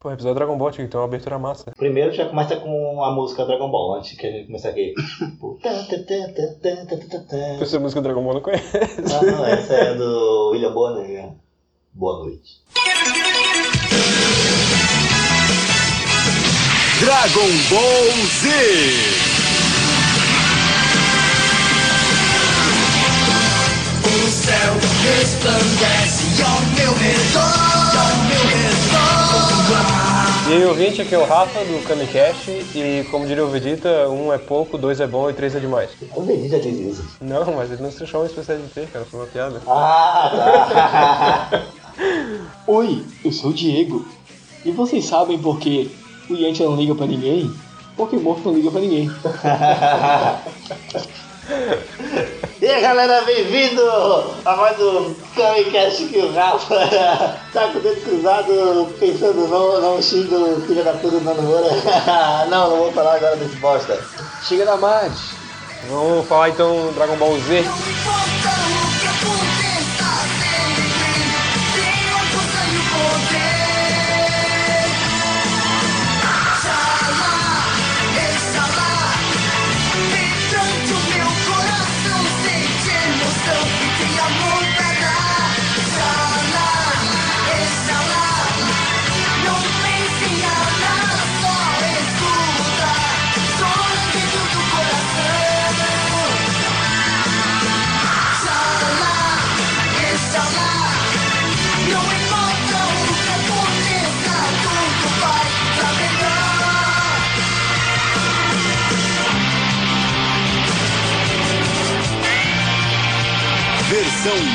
Pô, o episódio Dragon Ball tinha que ter uma abertura massa. Primeiro já começa com a música Dragon Ball, antes que a gente comece aqui. Essa é música Dragon Ball não conhece. Ah, não, essa é do William Bonner. Né? Boa noite. Dragon Ball Z! O céu resplandece ao meu redor, ao meu redor. E aí, ouvinte, aqui é o Rafa do Kamicast. E como diria o Vegeta, um é pouco, dois é bom e três é demais. O Vegeta diz isso. Não, mas ele não se chama especial de ter, cara. Foi uma piada. Ah, tá. Oi, eu sou o Diego. E vocês sabem por que o Yantia não liga pra ninguém? Porque morto não liga pra ninguém. E aí galera, bem-vindo a mais um Camicast que o Rafa tá com o dedo cruzado pensando não, não xinga o filho da puta do Namora. não, não vou falar agora desse bosta. Chega da Mad. Vamos falar então Dragon Ball Z.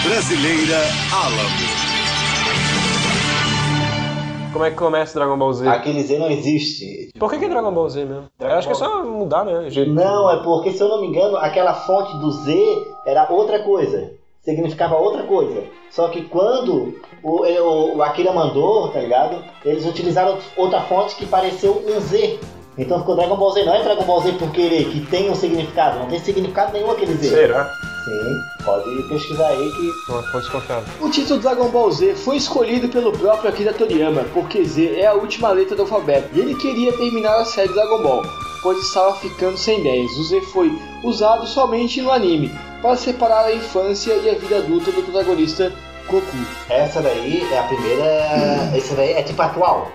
brasileira Alamo. Como é que começa Dragon Ball Z? Aquele Z não existe. Por que, que é Dragon Ball Z mesmo? Eu acho que é só mudar, né? Jeito. Não, é porque, se eu não me engano, aquela fonte do Z era outra coisa. Significava outra coisa. Só que quando o, o, o Akira mandou, tá ligado? Eles utilizaram outra fonte que pareceu um Z. Então ficou Dragon Ball Z. Não é Dragon Ball Z por querer, que tem um significado. Não tem significado nenhum aquele Z. Será? Sim, pode pesquisar aí que. Uma fonte. O título Dragon Ball Z foi escolhido pelo próprio Akira Toriyama, porque Z é a última letra do alfabeto, e ele queria terminar a série Dragon Ball, pois estava ficando sem ideias. O Z foi usado somente no anime, para separar a infância e a vida adulta do protagonista Goku. Essa daí é a primeira. Essa daí é tipo atual.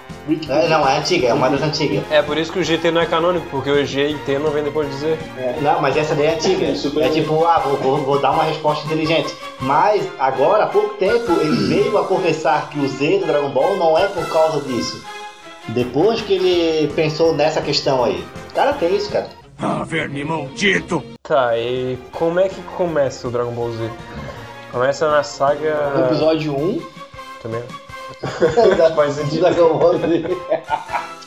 É, não, é antiga, é uma das antigas. É por isso que o GT não é canônico, porque o G e T não vem depois de Z. Não, mas essa daí é antiga. É tipo, ah, vou, vou- vou dar uma resposta inteligente. Mas agora, há pouco tempo, ele veio a confessar que o Z do Dragon Ball não é por causa disso. Depois que ele pensou nessa questão aí. Cara, tem isso, cara. Ah, verme maldito. Tá, e como é que começa o Dragon Ball Z? Começa na No saga. episódio 1 Também. Faz sentido Dragon Ball Z.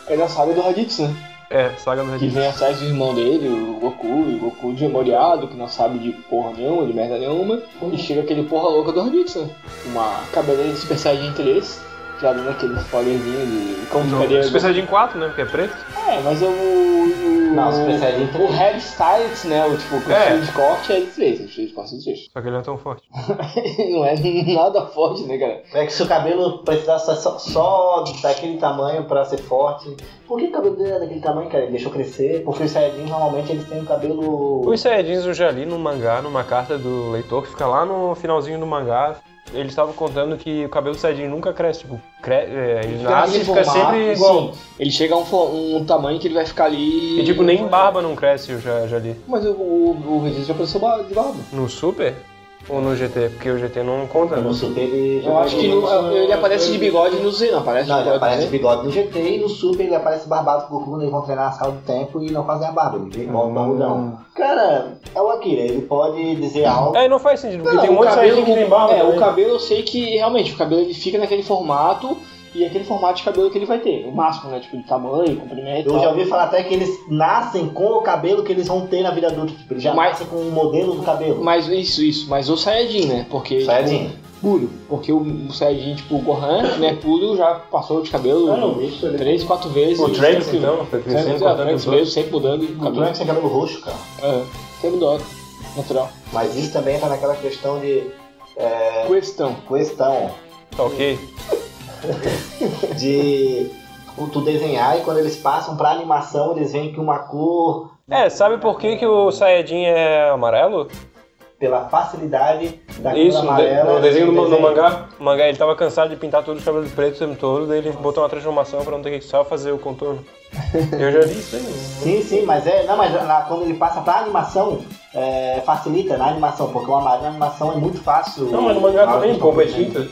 é na saga do Raditz, né? É, saga do Que Raditz. vem atrás do irmão dele, o Goku, e o Goku desmemoriado, que não sabe de porra nenhuma, de merda nenhuma, e chega aquele porra louca do Raditz, né? Uma cabeleira de Super Saiyajin 3, já dando aquele spoilerzinho de como ficaria... Super Saiyajin 4, né? Porque é preto. É, mas o... o Não, Super Saiyajin O hairstyles, né? O tipo, o É. de corte é de 3, o estilo de corte é de 3. Só que ele não é tão forte. não é nada forte, né, cara? É que se o cabelo precisasse só, só daquele tamanho pra ser forte. Por que o cabelo dele é daquele tamanho, cara? Ele deixou crescer. Porque os Saiyajins normalmente eles têm um cabelo. Os Saiyajins eu já li num mangá, numa carta do leitor, que fica lá no finalzinho do mangá. Eles estavam contando que o cabelo do Saiyajin nunca cresce, tipo, cre... é, ele nasce e fica sempre igual. Sim, ele chega a um, um tamanho que ele vai ficar ali... E tipo, nem barba não cresce, eu já, já li. Mas o, o, o Regis já ba- de barba. No Super? Ou no GT? Porque o GT não conta, né? No Super ele. Eu acho que no- ele aparece de bigode no Z, não aparece Não, de ele bigode aparece no de bigode no GT e no Super ele aparece barbado com o Goku quando eles vão treinar na sala do tempo e não fazem a barba. Ele vem igual um barbudão. Cara, é o Akira, ele pode dizer algo. É, não faz sentido, porque Não, tem um o monte de cabelo, Saiyajin que tem barba. É, o também. cabelo eu sei que realmente o cabelo ele fica naquele formato e é aquele formato de cabelo que ele vai ter. O máximo, né? Tipo, de tamanho, comprimento. Eu já tal. ouvi falar até que eles nascem com o cabelo que eles vão ter na vida adulta. Tipo, eles já Mas- nascem com o modelo do cabelo. Mas isso, isso. Mas o Saiyajin, né? Porque. Saiyajin. Tipo, puro. Porque o, o Saiyajin, tipo, o Gohan, né? Puro, já passou de cabelo Eu não ele- três, quatro vezes. O Trunks, Sempre- então, foi crescendo, Sempre, é, Trunks o mesmo, sempre mudando. O cabelo. Trunks tem cabelo roxo, cara. É, sempre mudando. Natural. Mas isso também tá naquela questão de. Questão. questão Tá ok? De. tu desenhar e quando eles passam pra animação, eles veem que uma cor, É, sabe por que, que o Saiyajin é amarelo? pela facilidade da Isso, cor amarela. no desenho do, no no mangá. O mangá ele tava cansado de pintar todos os cabelos pretos o tempo todo, daí ele botou uma transformação pra não ter que só fazer o contorno. Eu já vi isso aí. Sim, sim, mas é. Não, mas na- quando ele passa pra animação, é, facilita na animação, porque o amarelo na animação é muito fácil. Não, mas no mangá também, é fazer. tinta.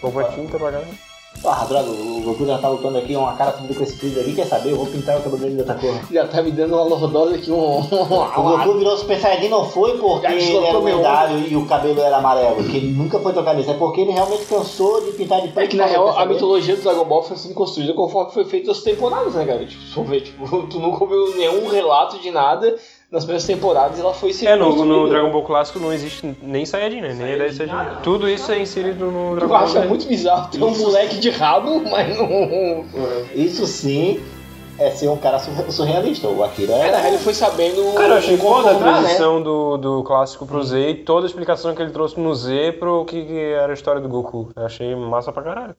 Pouco é tinta pra caramba. Ah, droga, o Goku já tá lutando aqui, uma cara fudida com esse freezer aqui, quer saber? Eu vou pintar o cabelo dele de outra cor. Já tá me dando uma lordose aqui, um. O Goku virou Super Saiyajin não foi porque ele era lendário e o cabelo era amarelo, que ele nunca foi tocar nisso, é porque ele realmente cansou de pintar de preto. É que na real a mitologia do Dragon Ball foi sendo construída conforme foi feito as temporadas, né, cara? Tipo, ver, tipo, tu nunca ouviu nenhum relato de nada nas primeiras temporadas ela foi sendo É, no, no Dragon Ball clássico não existe nem Saiyajin, né? Nem ideia de Saiyajin. Tudo isso é inserido no Dragon Eu Ball. acho Z. muito bizarro ter um moleque de rabo, mas não. Isso sim é ser um cara sur- surrealista. O Akira É, na real é. ele foi sabendo. Cara, eu achei foda a né? transição do, do clássico pro Z e toda a explicação que ele trouxe no Z pro que, que era a história do Goku. Eu achei massa pra caralho.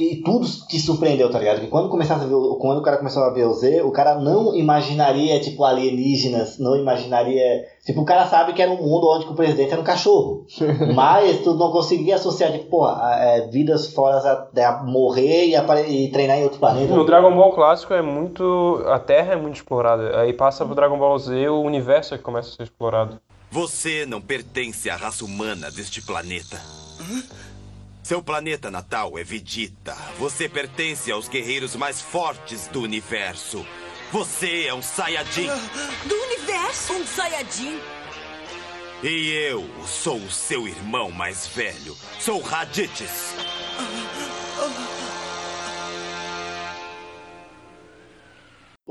E tudo te surpreendeu, tá ligado? Que quando começasse a ver, o- quando o cara começou a ver o Z, o cara não imaginaria, tipo, alienígenas, não imaginaria. Tipo, o cara sabe que era um mundo onde o presidente era um cachorro. Mas tu não conseguia associar, tipo, pô, a- é, vidas fora a, a morrer e, e treinar em outro planeta. No Dragon Ball clássico é muito. A Terra é muito explorada. Aí passa pro Dragon Ball Z, o universo é que começa a ser explorado. Você não pertence à raça humana deste planeta. Seu planeta natal é Vegeta. Você pertence aos guerreiros mais fortes do universo. Você é um Saiyajin. Do universo, um Saiyajin. E eu sou o seu irmão mais velho. Sou Raditz.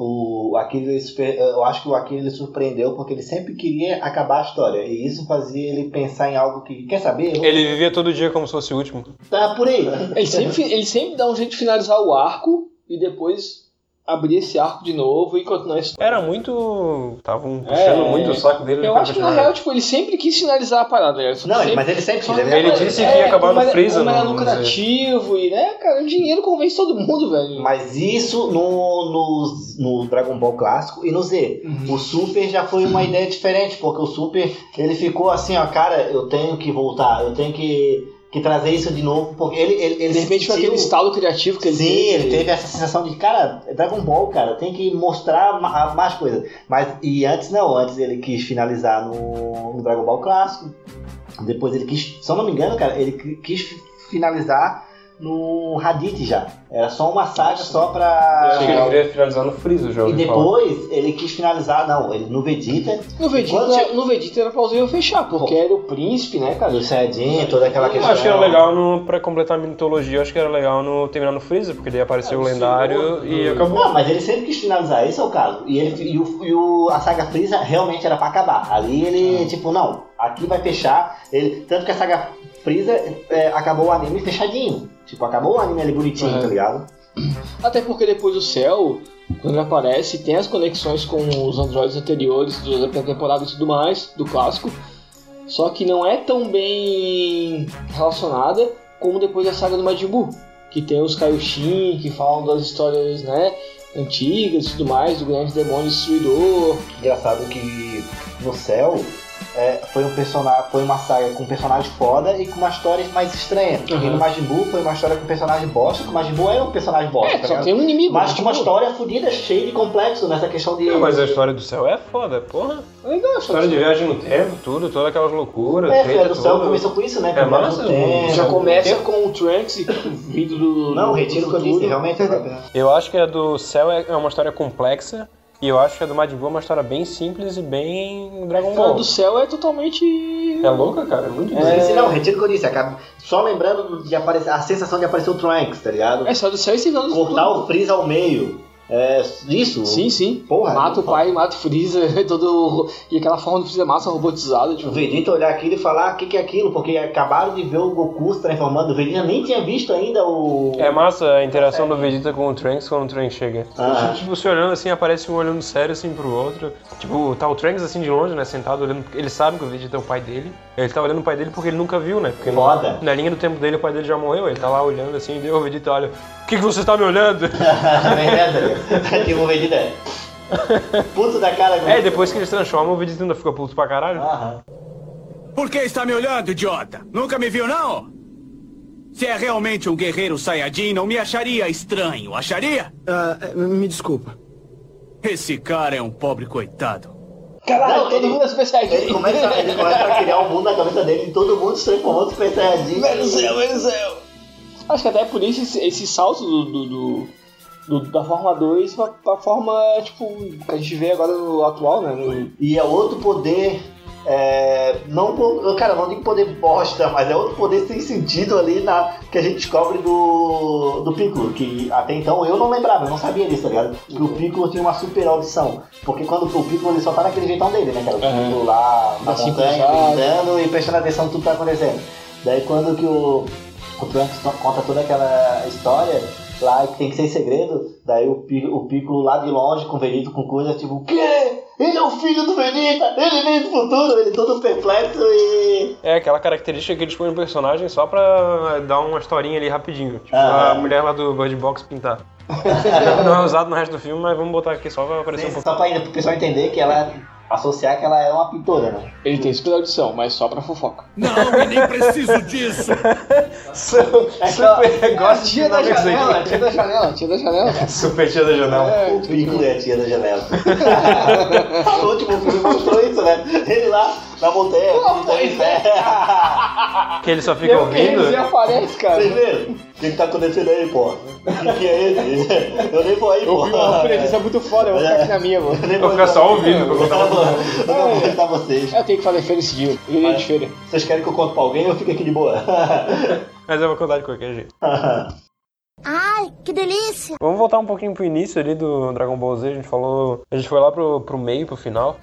O super- eu acho que o ele surpreendeu porque ele sempre queria acabar a história. E isso fazia ele pensar em algo que. Quer saber? Eu- Ele vivia todo dia como se fosse o último. Tá por aí. Ele sempre, ele sempre dá um jeito de finalizar o arco e depois abrir esse arco de novo e continuar a história. Era muito. Estavam puxando É, muito o saco dele. Eu pra acho que na real, tipo, ele sempre quis finalizar a parada, né? Não, sempre... mas ele sempre quis. Só- Ele disse que ia acabar no era- Freeza, Como era no- no lucrativo e, né, cara, o dinheiro convence todo mundo, velho. Mas isso no, no, no Dragon Ball clássico e no Z. Uhum. O Super já foi uma ideia diferente, porque o Super ele ficou assim, ó, cara, eu tenho que voltar, eu tenho que, que trazer isso de novo, porque ele, ele, ele De repente foi sentiu- aquele estalo criativo que ele Sim, teve. ele teve essa sensação de, cara, é Dragon Ball, cara, tem que mostrar ma- mais coisas. Mas, e antes não, antes ele quis finalizar no, no Dragon Ball clássico. Depois ele quis, se eu não me engano, cara, ele qui- quis finalizar no Hadith já. Era só uma saga só Eu achei que ele pra. queria finalizar no Freeza, já E ouvi falar. depois ele quis finalizar, não, ele no Vegeta, No Vegeta, Quando- no Vegeta era pra Alzheimer fechar, porque era o príncipe, né, cara? do Saiyajin, toda aquela Eu questão. acho que era legal no, pra completar a mitologia, eu acho que era legal no terminar no Freeza, porque daí apareceu É, o o lendário Senhor e acabou. Não, mas ele sempre quis finalizar, esse é o caso. E, ele, e, o, e o- a saga Freeza realmente era pra acabar. Ali ele, tipo, não, aqui vai fechar. Ele, tanto que a saga Freeza é, acabou o anime fechadinho. Tipo, acabou o anime ali bonitinho, tá ligado? Até porque depois o Cell, quando ele aparece, tem as conexões com os androides anteriores da temporada e tudo mais, do clássico. Só que não é tão bem relacionada como depois da saga do Majin Buu, que tem os Kaioshin, que falam das histórias, né, antigas e tudo mais, do grande demônio destruidor. Engraçado que no céu é, foi um personagem, foi uma saga com um personagem foda e com uma história mais estranha. Porque Uhum. no Majin Buu foi uma história com um personagem bosta, que o Majin Buu era um personagem bosta, É, tá só ligado? tem um inimigo. Mas com uma história fodida, cheia de complexo nessa questão de. Não, mas a história do céu é foda, porra. é legal, só História de viagem no tempo, tudo, todas aquelas loucuras, É, treta do céu toda. começou com isso, né? É Com o massa, tempo. Já começa com o Trunks e vindo do. Não, do retiro o que eu disse, realmente. Eu acho que a do céu é é uma história complexa, e eu acho que a do Majin Buu é uma história bem simples e bem Dragon A Ball. do céu é totalmente. É louca, cara, é muito É... doido. Não, retiro o que eu disse. Acaba... Só lembrando de aparecer, a sensação de aparecer o Trunks, tá ligado? É só do céu e nada Cortar o Freeza ao meio. É, isso. Sim, sim. Porra, mata o pai, mata o Freeza, todo. E aquela forma do Freeza massa robotizada, O tipo. Vegeta olhar aquilo e falar o que, que é aquilo, porque acabaram de ver o Goku se transformando. O Vegeta nem tinha visto ainda o. É massa a interação do Vegeta com o Trunks quando o Trunks chega. Ah. Tipo, se olhando assim, aparece um olhando sério assim pro outro. Tipo, tá o Trunks assim de longe, né, sentado olhando. Ele sabe que o Vegeta é o pai dele. Ele tá olhando o pai dele porque ele nunca viu, né? Porque Foda. na linha do tempo dele o pai dele já morreu. Ele tá lá olhando assim, e daí o Vegeta olha. Que, que você tá me olhando? tipo, o Vegeta é. Puto da cara. É, depois que eles transformam, o Vegeta ainda fica puto pra caralho. Aham. Por que está me olhando, idiota? Nunca me viu, não? Se é realmente um guerreiro Saiyajin, não me acharia estranho, acharia? Ah, me desculpa. Esse cara é um pobre coitado. Caralho, Não, todo ele- mundo é Super Saiyajin. Ele começa, ele começa a criar um mundo na cabeça dele e todo mundo se transformando Super Saiyajin. Meu céu, meu céu. Acho que até por isso esse, esse salto do, do, do- do- da Forma 2 pra, pra forma, tipo, que a gente vê agora no atual, né? No- E é outro poder. É, não, cara, não digo poder bosta, mas é outro poder sem sentido ali na, que a gente descobre do, do Piccolo. Que até então eu não lembrava, eu não sabia disso, tá ligado? Que o Piccolo tinha uma super audição. Porque quando o Piccolo ele só tá naquele jeitão dele, né? Era o Aham. Piccolo lá na Assim, montanha, gritando e prestando atenção em tudo que tá acontecendo. Daí quando que o, o to- conta toda aquela história lá que tem que ser segredo, daí o, o Piccolo lá de longe, com o Vegeta, com coisa, tipo, o quê? Ele é o filho do Vegeta, ele vem do futuro, ele todo perplexo e... É aquela característica que eles põem no personagem só pra dar uma historinha ali rapidinho. Tipo, Ah. a mulher lá do Bird Box pintar. não é usado no resto do filme, mas vamos botar aqui só pra aparecer um pouco. Só pra ainda pro pessoal entender que ela, associar que ela é uma pintora, né? Ele tem super audição, mas só pra fofoca. Não, e nem preciso disso. Super gosta de tia da janela, tia da janela, tia da janela. Super tia da janela. É, O Piccolo é a tia da janela. o último filme mostrou isso, né? Ele lá na montanha, gritando em pé. Que ele só fica Eu que ouvindo. ele aparece, cara. Vocês viram? O que, que tá acontecendo aí, pô? O que, que é esse? Eu nem vou aí, Eu pô. vi uma presença muito foda, eu vou ficar aqui na minha, mano. Eu nem Vou ficar só ouvindo pra Eu contar eu não vou contar vocês. Eu tenho que fazer feira esse dia, eu iria de feira. Vocês querem que eu conte pra alguém ou eu fico aqui de boa? Mas eu vou contar de qualquer jeito. Ai, que delícia! Vamos voltar um pouquinho pro início ali do Dragon Ball Z. A gente falou. A gente foi lá pro, pro meio, pro final.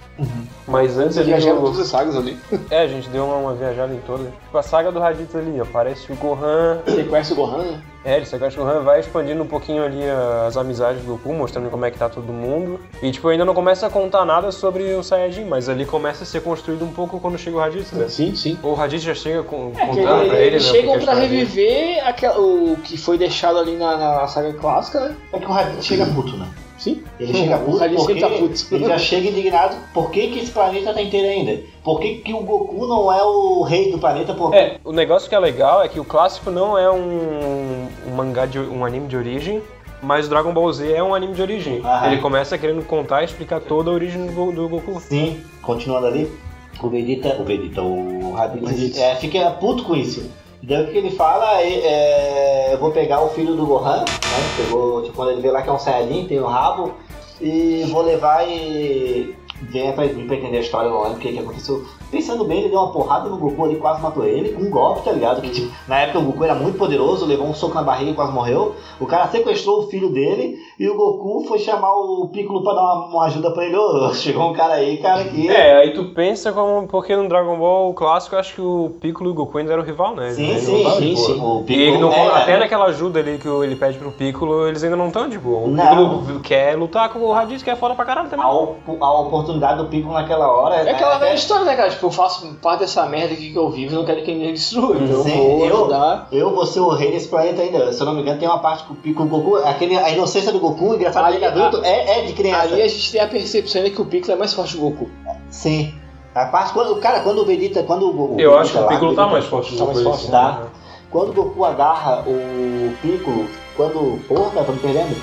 Mas antes ali. Viajaram do- todas as sagas ali. É, a gente deu uma, uma viajada em todas. Com a saga do Raditz ali, aparece o Gohan. Ele conhece o Gohan, né? É, ele sequestra o Gohan, vai expandindo um pouquinho ali as amizades do Goku, mostrando como é que tá todo mundo. E, tipo, ainda não começa a contar nada sobre o Saiyajin, mas ali começa a ser construído um pouco quando chega o Raditz, né? Sim, sim. Ou o Raditz já chega com, É, que contando ele- pra ele, eles né? chegam pra dele- reviver aquela- o que foi deixado ali na, na saga clássica, né? É que o Raditz chega puto, né? Sim. Ele chega puto porque sempre tá puto. ele já chega indignado. Por que, que esse planeta tá inteiro ainda? Por que, que o Goku não é o rei do planeta? Por É, o negócio que é legal é que o clássico não é um, um mangá, de, um anime de origem, mas o Dragon Ball Z é um anime de origem. Aham. Ele começa querendo contar e explicar toda a origem do, do Goku. Sim, continuando ali, o Vegeta, o Vegeta, o Raditz. é, fica puto com isso. Daí o que ele fala é, é, eu vou pegar o filho do Gohan, né? Pegou, tipo, quando ele vê lá que é um Saiyajin, tem o rabo, e vou levar e vem pra, pra entender a história, não lembro o que, que aconteceu. Pensando bem, ele deu uma porrada no Goku ali, quase matou ele, com um golpe, tá ligado? Que, tipo, na época o Goku era muito poderoso, levou um soco na barriga e quase morreu. O cara sequestrou o filho dele e o Goku foi chamar o Piccolo pra dar uma, uma ajuda pra ele. Ô, chegou um cara aí, cara, que. É, aí tu pensa como. Porque no Dragon Ball clássico eu acho que o Piccolo e o Goku ainda eram rival, né? Sim, Eles sim, sim, sim. O E ele não- é, até naquela ajuda ali que ele pede pro Piccolo, eles ainda não estão, tipo, o Não. Piccolo quer lutar com o Raditz, que é foda pra caralho também. a, op- a oportunidade do Piccolo naquela hora. É aquela é- velha história, né, cara? Tipo, eu faço parte dessa merda aqui que eu vivo e não quero que ninguém destrua. Então Sim, eu vou eu- ajudar. Eu vou ser o rei desse planeta ainda. Se eu não me engano, tem uma parte que o Piccolo, o Goku, aquele, a inocência do Goku, engraçado que adulto, é, é de criança. Ali a gente tem a percepção de que o Piccolo é mais forte que o Goku. Sim. A parte quando, cara, quando o Vegeta, quando o Goku. Eu acho que o lá, Piccolo tá Vegeta- mais forte do tá mais Goku, forte, assim, tá. né? Quando o Goku agarra o Piccolo, quando. Porra, tô me perdendo.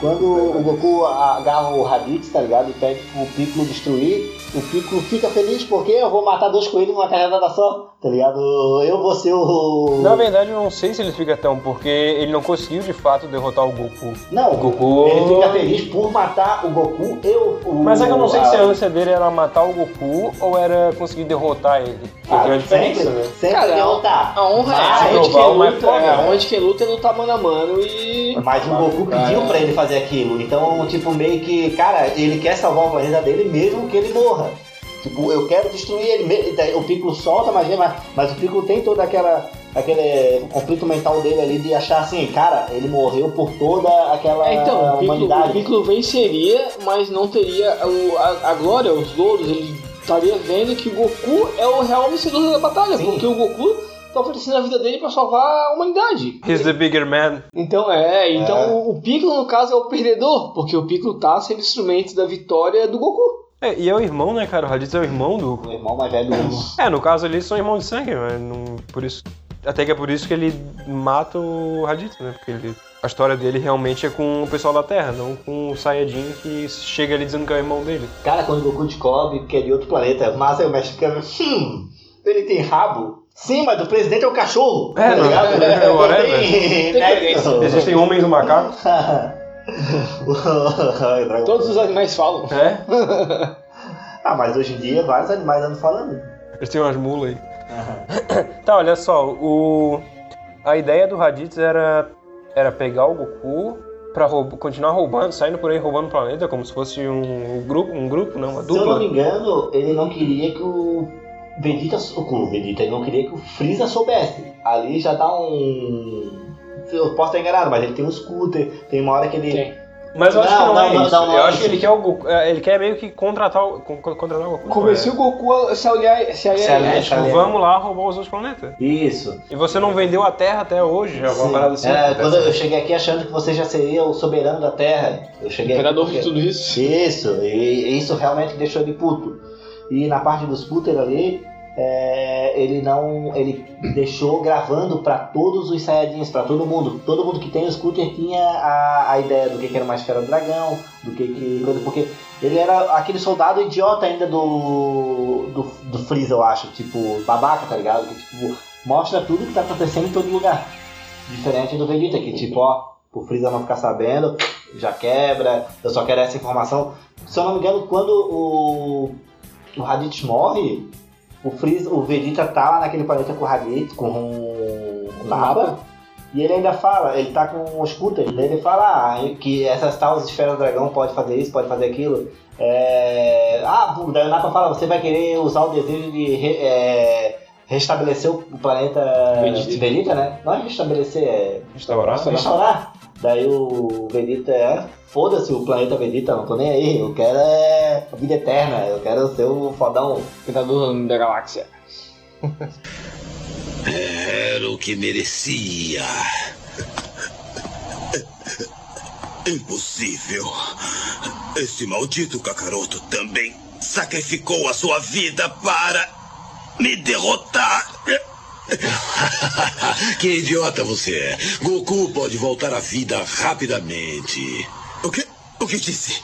Quando o Goku agarra o Raditz, tá ligado? E pede pro Piccolo destruir, o Piccolo fica feliz porque eu vou matar dois coelhos numa cajadada só, tá ligado? Eu vou ser o. Na verdade, eu não sei se ele fica tão, porque ele não conseguiu de fato derrotar o Goku. Não, O Goku- ele fica feliz por matar o Goku e o. Mas é que eu não sei a- se a ânsia dele era matar o Goku ou era conseguir derrotar ele. Ah, é a diferença, sempre, né? sempre Cara, derrotar. A honra é onde quem luta, é, né? onde quem luta é lutar mano a mano e. Mas o Goku pediu pra ele fazer aquilo. Então, tipo, meio que, cara, ele quer salvar o planeta dele mesmo que ele morra. Tipo, eu quero destruir ele. daí O Piccolo solta magia, mas, mas o Piccolo tem toda aquela. Aquele conflito mental dele ali de achar assim, cara, ele morreu por toda aquela É, então, o Piccolo, humanidade. o Piccolo venceria, mas não teria o- a, a glória, os louros, ele estaria vendo que o Goku é o real vencedor da batalha, Sim. porque o Goku tá oferecendo a vida dele pra salvar a humanidade. He's the bigger man. Então, é, então É. o- Piccolo, no caso, é o perdedor, porque o Piccolo tá sendo instrumento da vitória do Goku. É, e é o irmão, né, cara? O Raditz é o irmão do. O irmão mais velho do mundo. É, no caso ali são irmãos de sangue, mas não, por isso. Até que é por isso que ele mata o Raditz, né? Porque ele, a história dele realmente é com o pessoal da Terra, não com o Saiyajin que chega ali dizendo que é o irmão dele. Cara, quando o Goku descobre que é de outro planeta, mas aí o mestre fica, hum, ele tem rabo? Sim, mas o presidente é o cachorro. É, tá não, ligado? é, Tem nexo. Existem homens do macaco. Todos os animais falam. É? Ah, mas hoje em dia vários animais andam falando. Eles têm umas mulas aí. Tá, olha só, o... a ideia do Raditz era, era pegar o Goku pra roub- continuar roubando, saindo por aí roubando o planeta, como se fosse um grupo, um grupo, não, uma Se eu não dupla. me engano, ele não queria que o Vegeta, o Vegeta, ele não queria que o Freeza soubesse. Ali já dá um... Eu posso estar enganado, mas ele tem um scooter, tem uma hora que ele... Tem. Mas eu acho Não, que não, não, é não, isso. não, não eu é acho que ele quer o Goku, é, ele quer meio que contratar o, con- contratar o Goku. Convenci o Goku a se aliar, se aliar Se aliar, se Tipo, aliar. vamos lá roubar os outros planetas. Isso. E você não vendeu a Terra até hoje, já uma Sim. parada assim. É, quando eu cheguei aqui achando que você já seria o soberano da Terra. Eu cheguei aqui Imperador de porque- tudo isso. Isso, e isso realmente deixou ele puto. E na parte do scooter ali, é, ele não. Ele deixou gravando pra todos os Saiyajins, pra todo mundo. Todo mundo que tem o scooter tinha a, a ideia do que, que era uma esfera do dragão, do que que. Porque ele era aquele soldado idiota ainda do. do, do Freeza, eu acho. Tipo, babaca, tá ligado? Que tipo, mostra tudo que tá acontecendo em todo lugar. Diferente do Vegeta, que tipo, ó, o Freeza não ficar sabendo, já quebra, eu só quero essa informação. Se eu não me engano, quando o, o Raditz morre, o Freeza, o Vegeta tá lá naquele planeta com o Raditz, com o Nappa, e ele ainda fala, ele tá com o scooter, daí ele fala ah, que essas tal esferas do dragão pode fazer isso, pode fazer aquilo. É... Ah, daí o Nappa fala, você vai querer usar o desejo de re- é, restabelecer o planeta Vegeta. Vegeta, né? Não é restabelecer, é Restaurar. restaurar. Daí o Vegeta é, foda-se o planeta Vegeta, não tô nem aí, eu quero é a vida eterna, eu quero ser o fodão. Imperador da galáxia. Era o que merecia. Impossível. Este maldito Kakaroto também sacrificou a sua vida para me derrotar. que idiota você é. Goku pode voltar à vida rapidamente. O que? O que disse?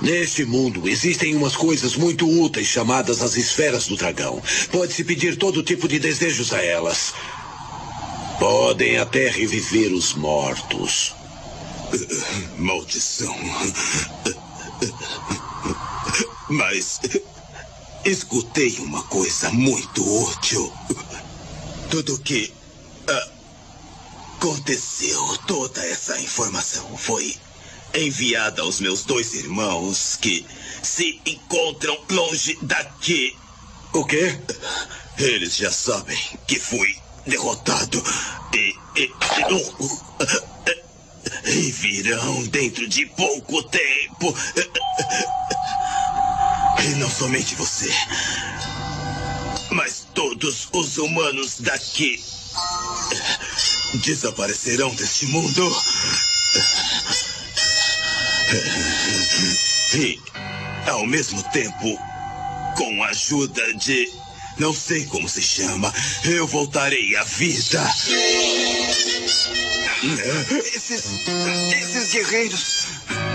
Neste mundo existem umas coisas muito úteis chamadas as esferas do dragão. Pode-se pedir todo tipo de desejos a elas. Podem até reviver os mortos. Maldição. Mas escutei uma coisa muito útil. Tudo que ah, aconteceu, toda essa informação foi enviada aos meus dois irmãos que se encontram longe daqui. O quê? Eles já sabem que fui derrotado e, e, e virão dentro de pouco tempo. E não somente você, mas todos os humanos daqui desaparecerão deste mundo. E, ao mesmo tempo, com a ajuda de. Não sei como se chama, eu voltarei à vida. Esses. Esses guerreiros.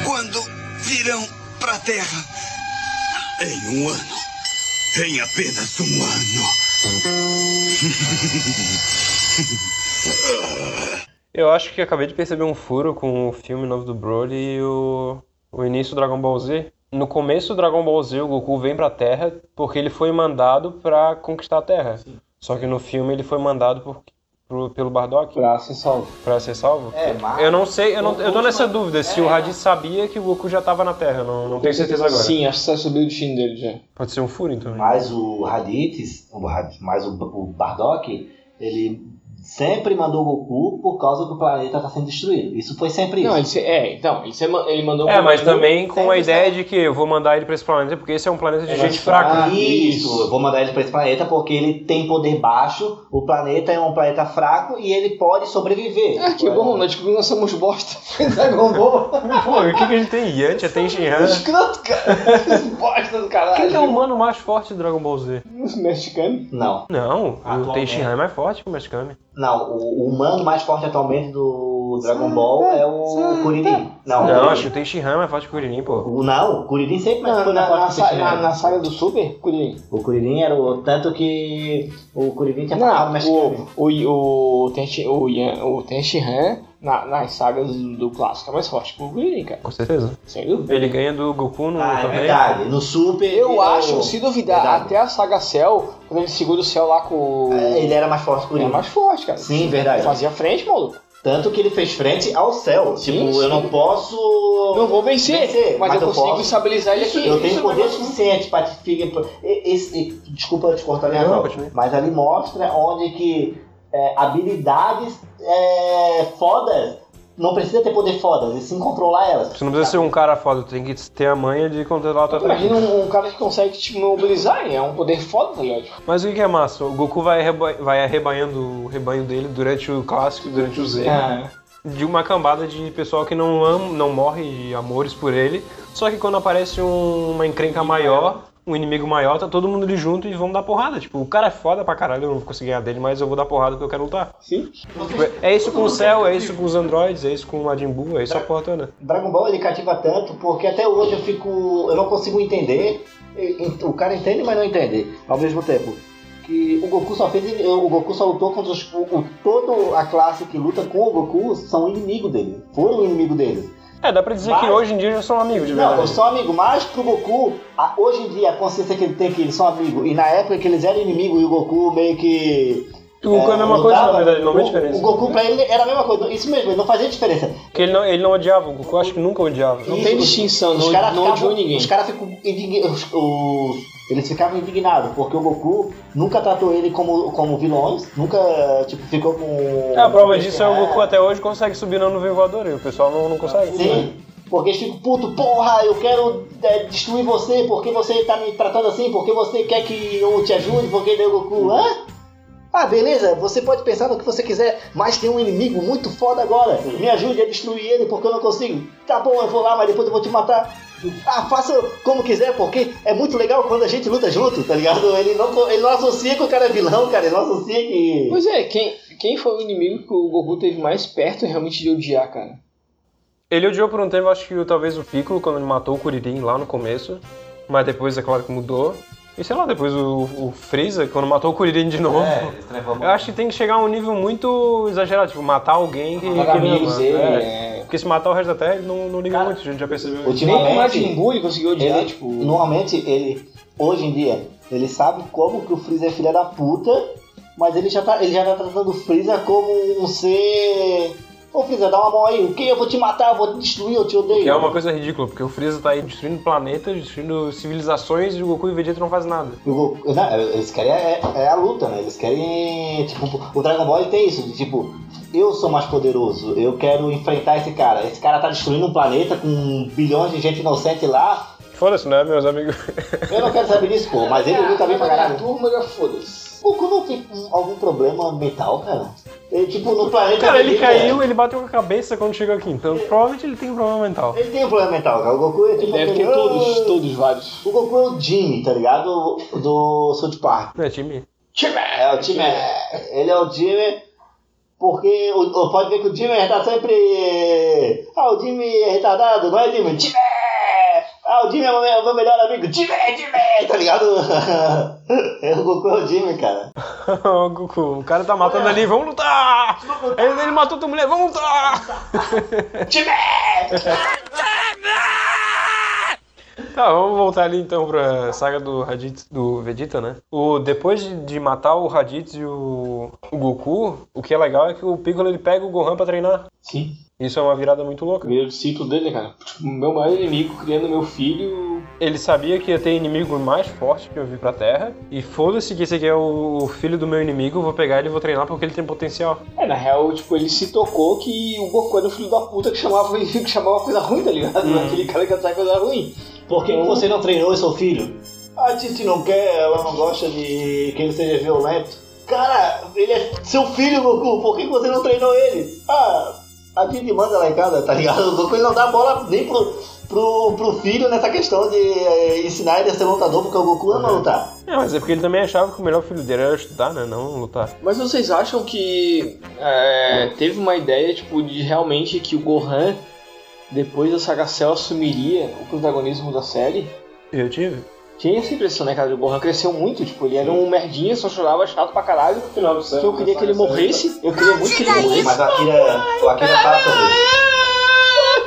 Quando virão pra terra? Em um ano. Em apenas um ano. Eu acho que acabei de perceber um furo com o filme novo do Broly e o, o início do Dragon Ball Z. No começo do Dragon Ball Z, o Goku vem pra Terra porque ele foi mandado pra conquistar a Terra. Só que no filme ele foi mandado por, pro- pelo Bardock Pra ser salvo. pra ser salvo. É, mas- Eu não sei, eu, não, eu tô nessa dúvida se É. o Raditz sabia que o Goku já tava na Terra, não, não tenho certeza agora. Sim, acho que você sabia o destino dele já. Pode ser um furo então. Mas o Raditz, o, o Bardock, ele sempre mandou o Goku por causa do planeta tá sendo destruído. Isso foi sempre isso. Não, ele se, é, então, ele, se, ele mandou É, mas também com a sempre ideia de que eu vou mandar ele pra esse planeta porque esse é um planeta de É gente fraca. Ah, isso. Isso. Eu vou mandar ele pra esse planeta porque ele tem poder baixo, o planeta é um planeta fraco e ele pode sobreviver. Ah, que bom, nós descobrimos que nós somos bosta. Dragon Ball. Pô, o que, que a gente tem? Yanti, tem Shinhan. Escroto, cara. bosta do caralho. Quem que é o humano mais forte do Dragon Ball Z? Mexicano? Não. Não, o Atualmente. Tenshinhan é mais forte que o Mexicano. Não, o, o humano mais forte atualmente do Dragon Ball é o Kuririn. Não, Não, o acho que o Tenshinhan é mais forte que o Kuririn, pô. o, não, o Kuririn sempre Na, foi na, mais na, forte o Tenshinhan. na, na saga do Super, Kuririn. O Kuririn era o. Tanto que o Kuririn tinha passado o o, o, o, Tenchi, o, o Tenshinhan, na, nas sagas do clássico, é mais forte que o Kuririn, cara. Com certeza. Sem dúvida. Ele ganha do Goku no Ah, é verdade. No Super. Eu ele- acho, se duvidar, Verdade. até a saga Cell, quando ele segura o Cell lá com o. É, Ele era mais forte que o Ele é Kuririn. mais forte, cara. Sim, verdade. Fazia frente, maluco. Tanto que ele fez frente ao céu. Sim, tipo, sim. eu não posso. Não vou vencer, Vencer, mas, mas eu eu consigo posso. estabilizar ele aqui. Eu tenho Isso é poder suficiente para te desculpa te cortar continue. mas ali mostra onde que é, habilidades é, fodas não precisa ter poder fodas, e sim controlar elas. Você não precisa ser um cara foda, tem que ter a manha de controlar a tua Imagina um, um cara que consegue te mobilizar, é um poder foda, tá ligado? Mas o que que é massa? O Goku vai, arreba vai arrebanhando o rebanho dele durante o clássico, durante o Z. É. De uma cambada de pessoal que não ama, não morre de amores por ele. Só que quando aparece um- uma encrenca maior, um inimigo maior, tá todo mundo ali junto e vão dar porrada. Tipo, o cara é foda pra caralho, eu não vou conseguir ganhar dele, mas eu vou dar porrada porque eu quero lutar. Sim. Tipo, é isso com o Cell, é isso com os androids, é isso com o Majin Buu, é isso a porra toda. Dragon Ball ele cativa tanto porque até hoje eu fico. eu não consigo entender. O cara entende, mas não entende ao mesmo tempo. Que o Goku só fez. O Goku só lutou contra os. O, o- toda a classe que luta com o Goku são inimigo dele. Foram inimigo dele. É, dá pra dizer Mas- que hoje em dia eles são amigos de Não, verdade. eles são amigos, mas pro Goku, a- hoje em dia a consciência que ele tem é que eles são amigos, e na época que eles eram inimigos e o Goku meio que. O Goku é a mesma coisa, na verdade, não vê o, diferença. o Goku pra ele era a mesma coisa, isso mesmo, ele não fazia diferença. Porque ele não, ele não odiava, o Goku acho que nunca odiava. Não Isso, tem distinção, os não, caras não odiou ninguém. Os caras ficam. Os, os- eles ficavam indignados, porque o Goku nunca tratou ele como, como vilões, nunca tipo, ficou com. É, a prova disso é o Goku até hoje consegue subir na nuvem voadora e o pessoal não, não consegue. Sim. Porque eles ficam, puto, porra, eu quero é, destruir você, porque você tá me tratando assim, porque você quer que eu te ajude, porque o Goku, hã? Ah, beleza, você pode pensar no que você quiser, mas tem um inimigo muito foda agora. Me ajude a destruir ele porque eu não consigo. Tá bom, eu vou lá, mas depois eu vou te matar. Ah, faça como quiser, porque é muito legal quando a gente luta junto, tá ligado? Ele não, ele não associa que o cara é vilão, cara, ele não associa que. Pois é, quem, quem foi o inimigo que o Goku teve mais perto realmente de odiar, cara? Ele odiou por um tempo, acho que talvez o Piccolo, quando ele matou o Kuririn lá no começo. Mas depois, é claro que mudou. E sei lá, depois o, o Freeza, quando matou o Kuririn de novo. É, ele Eu acho que tem que chegar a um nível muito exagerado, tipo, matar alguém que, Matar que ele amigos dele, É. é. Porque se matar o resto da Terra, ele não, não liga Cara, muito, a gente já percebeu. ultimamente- Nem o Majin Buu ele conseguiu odiar, Ele, tipo... Normalmente, ele, hoje em dia, ele sabe como que o Freeza é filha da puta, mas ele já tá, ele já tá tratando o Freeza como um ser. Ô Freeza, dá uma mão aí, o que? Eu vou te matar, eu vou te destruir, eu te odeio. Que é uma coisa ridícula, porque o Freeza tá aí destruindo planetas, destruindo civilizações e o Goku e o Vegeta não fazem nada. O Goku- não, eles querem é, é a luta, né? Eles querem. Tipo, o Dragon Ball tem isso, de tipo, eu sou mais poderoso, eu quero enfrentar esse cara. Esse cara tá destruindo um planeta com bilhões de gente inocente lá. Foda-se, né, meus amigos? Eu não quero saber disso, pô, mas ele luta bem pra caralho. turma, já foda-se. O Goku não tem um- algum problema mental, cara? Ele, tipo, no planeta. Cara, ele caiu, ele bateu com a cabeça quando chegou aqui, então provavelmente ele tem um problema mental. Ele tem um problema mental, cara. O Goku é tipo. Deve ter todos, todos vários. O Goku é o Jimmy, tá ligado? Do South Park. Não é time? É, o time Ele é o Jimmy. Porque o, o- pode ver que o Jimmy tá sempre. Ah, o Jimmy é retardado, não é Jimmy? Jimmy! Ah, o Jimmy é o meu, o meu melhor amigo. Jimmy, Jimmy! Tá ligado? É, o Goku é o Jimmy, cara. Ô, Goku, o cara tá matando ali, vamos lutar! Ele, ele matou tua mulher, vamos lutar! Jimmy! Tá, vamos voltar ali então pra saga do Raditz, do Vegeta, né? O, depois de, de matar o Raditz e o, o Goku, o que é legal é que o Piccolo ele pega o Gohan pra treinar. Sim. Isso é uma virada muito louca. Primeiro discípulo dele, cara. Tipo, meu maior inimigo criando meu filho. Ele sabia que ia ter inimigo mais forte que eu vi pra Terra. E foda-se que esse aqui é o filho do meu inimigo, eu vou pegar ele e vou treinar porque ele tem potencial. É, na real, tipo, ele se tocou que o Goku era o filho da puta que chamava, que chamava coisa ruim, tá ligado? Aquele cara que atraia coisa ruim. Por que, que você não treinou seu filho? A Titi não quer, ela não gosta de que ele seja violento. Cara, ele é seu filho, Goku, por que, que você não treinou ele? Ah, a Titi manda lá em casa, tá ligado? O Goku ele não dá bola nem pro, pro, pro filho nessa questão de eh, ensinar ele a ser lutador, porque o Goku ama lutar. É, mas é porque ele também achava que o melhor filho dele era estudar, né? Não lutar. Mas vocês acham que é, teve uma ideia, tipo, de realmente que o Gohan, depois da Saga Cell, assumiria o protagonismo da série? Eu tive. Tinha essa impressão, né, cara? O Gohan cresceu muito, tipo, ele era um merdinha, só chorava chato pra caralho. Que eu queria que ele morresse, eu queria muito que ele morresse. Mas o Akira, o Akira isso.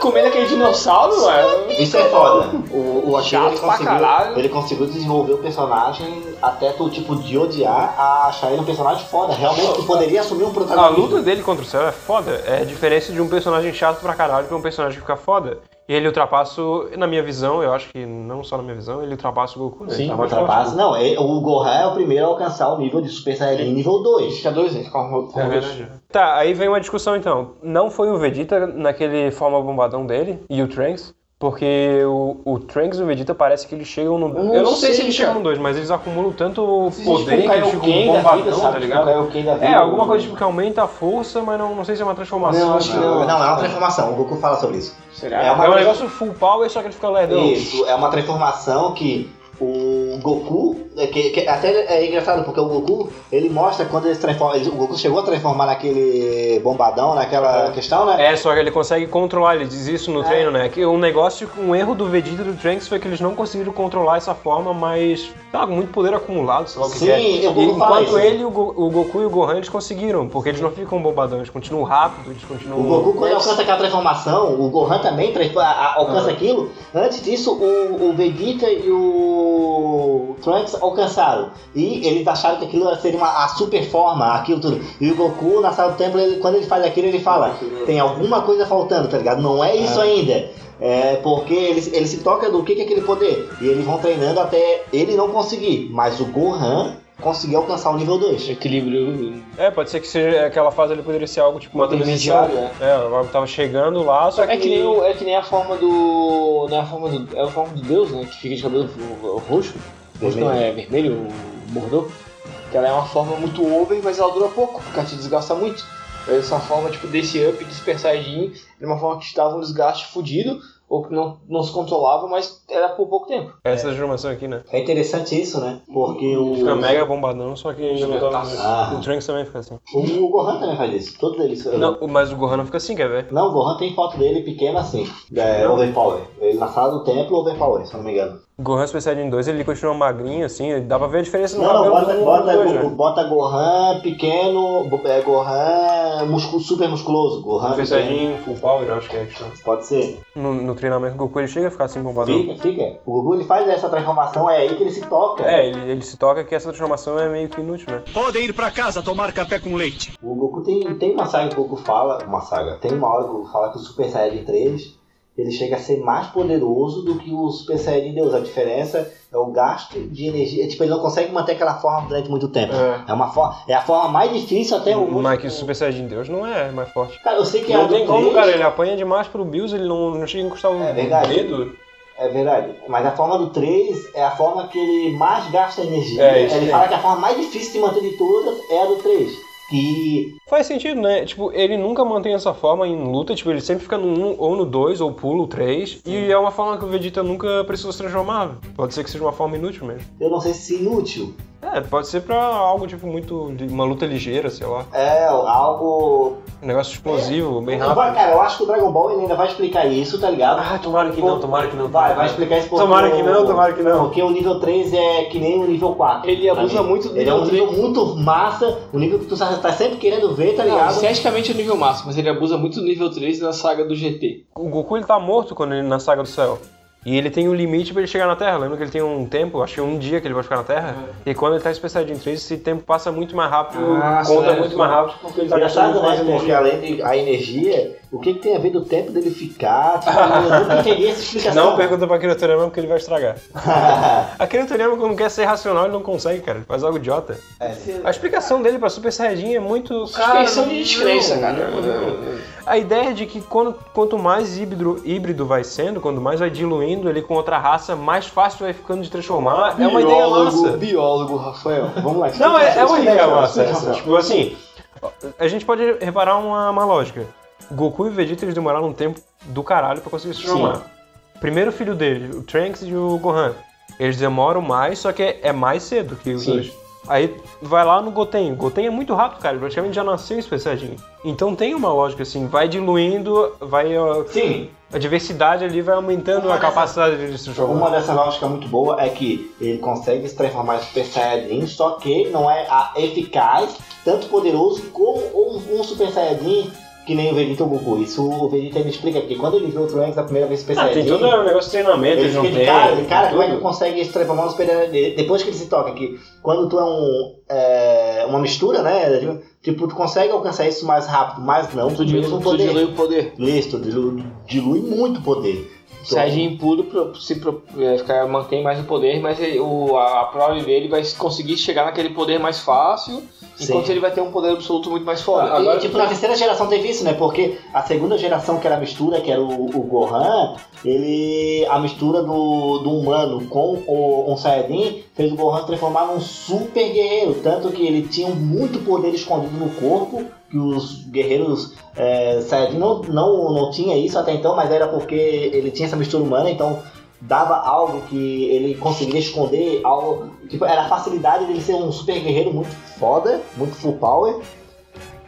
Comendo aquele dinossauro, mano. Isso é foda. O, o Akira Chato ele pra conseguiu, caralho. ele conseguiu desenvolver o personagem até tu, tipo, de odiar a achar ele um personagem foda. Realmente tu poderia assumir um A protagonismo. luta dele contra o céu é foda. É a diferença de um personagem chato pra caralho pra um personagem que fica foda. E ele ultrapassa, o- na minha visão, eu acho que não só na minha visão, ele ultrapassa o Goku. né? Sim, Ele tá ultrapassa. Não, ele- o Gohan é o primeiro a alcançar o nível de Super Saiyajin nível 2. Fica dois, né? Fica um, É verdade. Tá, aí vem uma discussão então. Não foi o Vegeta naquele forma bombadão dele e o Trunks? Porque o, o Trunks e o Vegeta parece que eles chegam no. Eu não Eu não sei, sei, se eles cara. chegam no 2, mas eles acumulam tanto Se poder tipo, que eles ficam da bombadão, vida, tá ligado? Da vida. É, alguma coisa tipo que aumenta a força, mas não, não sei se é uma transformação. Não, acho que Não, não. não, é uma transformação. O Goku fala sobre isso. Será? É uma- É um negócio full power, só que ele fica lerdão. Isso, é uma transformação que o Goku, é que, que até é engraçado porque o Goku, ele mostra quando ele se transforma, ele- o Goku chegou a transformar naquele bombadão, naquela questão, né? É, só que ele consegue controlar, ele diz isso no treino, né? Que um negócio, um erro do Vegeta e do Trunks foi que eles não conseguiram controlar essa forma, mas tá com muito poder acumulado, sei lá o que Sim, que é. eu E enquanto ele, o, Go- o Goku e o Gohan, eles conseguiram, porque eles não ficam bombadão, eles continuam rápidos, eles continuam... O Goku, quando alcança aquela transformação, o Gohan também transfor- a- a- alcança aquilo. Antes disso, o, o Vegeta e o Trunks alcançaram. E eles acharam que aquilo seria uma, a super forma, aquilo tudo. E o Goku, na sala do templo, ele- quando ele faz aquilo, ele fala: tem alguma coisa faltando, tá ligado? Não é isso ainda. É porque ele, ele se toca do que, que é aquele poder. E eles vão treinando até ele não conseguir. Mas o Gohan conseguiu alcançar o nível 2. Equilíbrio. É, pode ser que seja aquela fase ali poderia ser algo tipo uma Intermediário, transição. É, algo que tava chegando lá, só que... É que, nem o- é que nem a forma do. Não é a forma do. É a forma de Deus, né? Que fica de cabelo roxo. Roxo não é vermelho, o bordô. Que ela é uma forma muito over, mas ela dura pouco, porque ela te desgasta muito. Essa forma tipo desse up de Super Saiyajin era uma forma que estava um desgaste fudido, ou que não, não se controlava, mas era por pouco tempo. Essa transformação aqui, né? É interessante isso, né? Porque o. Fica mega bombadão, só que ainda não tá... Ah. O Trunks também fica assim. O Gohan também faz isso. Todos eles. Não, mas o Gohan não fica assim, quer ver? Não, o Gohan tem foto dele pequeno assim. É, overpower. Ele na sala do templo, overpower, se eu não me engano. Gohan Super Saiyajin 2, ele continua magrinho, assim, dá pra ver a diferença no Não, bota, do bota, dois, né? bota Gohan pequeno, é, Gohan muscu, super musculoso. Gohan Super. Saiyajin Full Power, acho que é a questão. Pode ser. No, no treinamento, o Goku ele chega a ficar assim bombadão. Fica, fica. O Goku ele faz essa transformação, é aí que ele se toca. É, ele, ele se toca que essa transformação é meio que inútil, né? Podem ir pra casa tomar café com leite. O Goku tem, tem uma saga que o Goku fala, uma saga, tem uma hora que o Goku fala que o Super Saiyajin 3 ele chega a ser mais poderoso do que o Super Saiyajin Deus. A diferença é o gasto de energia. Tipo, ele não consegue manter aquela forma durante muito tempo. É. É, uma forma, é a forma mais difícil até o. Mas que o Super Saiyajin Deus não é mais forte. Cara, eu sei que a Não do tem como, 3 cara, ele apanha demais pro Bills, ele não, não chega a encostar o É verdade. dedo. É verdade. Mas a forma do 3 é a forma que ele mais gasta energia. É, ele aí. fala que a forma mais difícil de manter de todas é a do 3. Que Faz sentido, né? Tipo, ele nunca mantém essa forma em luta, tipo, ele sempre fica no 1 ou no 2 ou pula o 3. E é uma forma que o Vegeta nunca precisou se transformar. Pode ser que seja uma forma inútil mesmo. eu não sei se inútil. É, pode ser pra algo tipo muito. uma luta ligeira, sei lá. É algo Um negócio explosivo, bem Vai, rápido. cara, eu acho que o Dragon Ball ele ainda vai explicar isso, tá ligado? Ah, tomara que não, tomara que não. Vai, vai explicar isso porque Tomara que o- não, tomara que não. Porque o nível 3 é que nem o nível 4. Ele abusa mim. muito do Ele é um nível nível muito massa, um nível que tu tá sempre querendo ver, tá Não, ligado? esteticamente é o nível máximo, mas ele abusa muito do nível 3 na saga do GT. O Goku ele tá morto quando ele na saga do céu. E ele tem um limite pra ele chegar na Terra. Lembra que ele tem um tempo, acho que um dia que ele vai ficar na Terra? E quando ele tá em Super Saiyajin 3, esse tempo passa muito mais rápido, Ah, conta sério, muito mais rápido, porque ele tá gastando mais né? Porque energia. além de a energia, o que, que tem a ver do tempo dele ficar? Tipo, eu nunca entendi essa explicação. Não pergunta pra Akira Toriyama porque ele vai estragar. Akira Toriyama, quando quer ser racional, ele não consegue, cara. Ele faz algo idiota. É. A explicação dele pra Super Saiyajin é muito... Suspensão de descrença, não, cara. não. A ideia de que quando, quanto mais híbrido, híbrido vai sendo, quanto mais vai diluindo ele com outra raça, mais fácil vai ficando de transformar, é uma ideia massa. biólogo, Rafael. Vamos lá. Não, é, é uma ideia massa. Tipo assim, a gente pode reparar uma, uma lógica. Goku e Vegeta eles demoraram um tempo do caralho pra conseguir se transformar. Primeiro filho dele, o Trunks e o Gohan. Eles demoram mais, só que é, mais cedo que os Sim. dois. Aí vai lá no Goten. O Goten é muito rápido, cara. Ele praticamente já nasceu em Super Saiyajin. Então tem uma lógica assim, vai diluindo, vai. Sim, A diversidade ali vai aumentando Uma a capacidade de se transformar. uma dessas lógicas muito boa é que ele consegue se transformar em Super Saiyajin, só que não é eficaz, tanto poderoso como um, um Super Saiyajin que nem o Vegeta ou o Goku. Isso o Vegeta me explica, porque quando ele vê o Trunks a primeira vez Super Ah, tem Saiyajin... todo um negócio de treinamento, Ele não fica de têm. cara, de cara, como é que tudo. consegue se transformar no Super? Depois que ele se toca, que quando tu é um, é, uma mistura, né? Tipo, tu consegue alcançar isso mais rápido, mas não Tu o dilui, tu poder. dilui o poder. Isso, dilui, dilui muito poder. Então, Saiyajin puro pro- se pro- é, ficar, mantém mais o poder, mas ele- o, a, a prole dele vai conseguir chegar naquele poder mais fácil, enquanto Sim. ele vai ter um poder absoluto muito mais forte. E, tipo, na terceira geração teve isso, né? Porque a segunda geração, que era a mistura, que era o, o Gohan, ele. A mistura do, do humano com o, um Saiyajin fez o Gohan se transformar num super guerreiro. Tanto que ele tinha muito poder escondido no corpo, que os guerreiros é, Saiyajin não, não, não tinha isso até então, mas era porque ele tinha essa mistura humana, então dava algo que ele conseguiria esconder, algo. Tipo, era a facilidade dele ser um super guerreiro muito foda, muito full power.